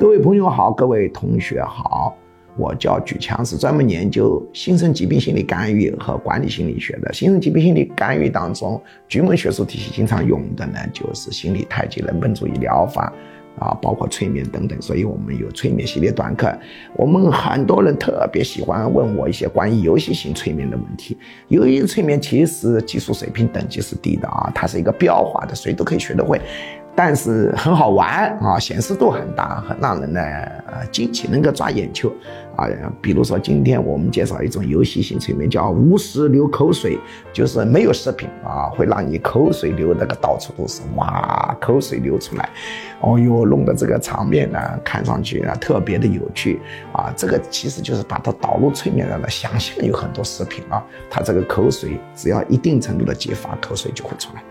各位朋友好，各位同学好，我叫举强，是专门研究新生疾病心理干预和管理心理学的。新生疾病心理干预当中，局门学术体系经常用的呢，就是心理太极人本主义疗法。啊，包括催眠等等，所以我们有催眠系列短课。我们很多人特别喜欢问我一些关于游戏性催眠的问题。游戏催眠其实技术水平等级是低的啊，它是一个标化的，谁都可以学得会。但是很好玩啊，显示度很大，很让人呢呃惊奇，能够抓眼球啊。比如说今天我们介绍一种游戏性催眠，叫无时流口水，就是没有视频啊，会让你口水流那个到处都是，哇，口水流出来，哦哟，弄得这个场面呢看上去呢特别的有趣啊。这个其实就是把它导入催眠人的想象有很多视频啊，它这个口水只要一定程度的激发，口水就会出来。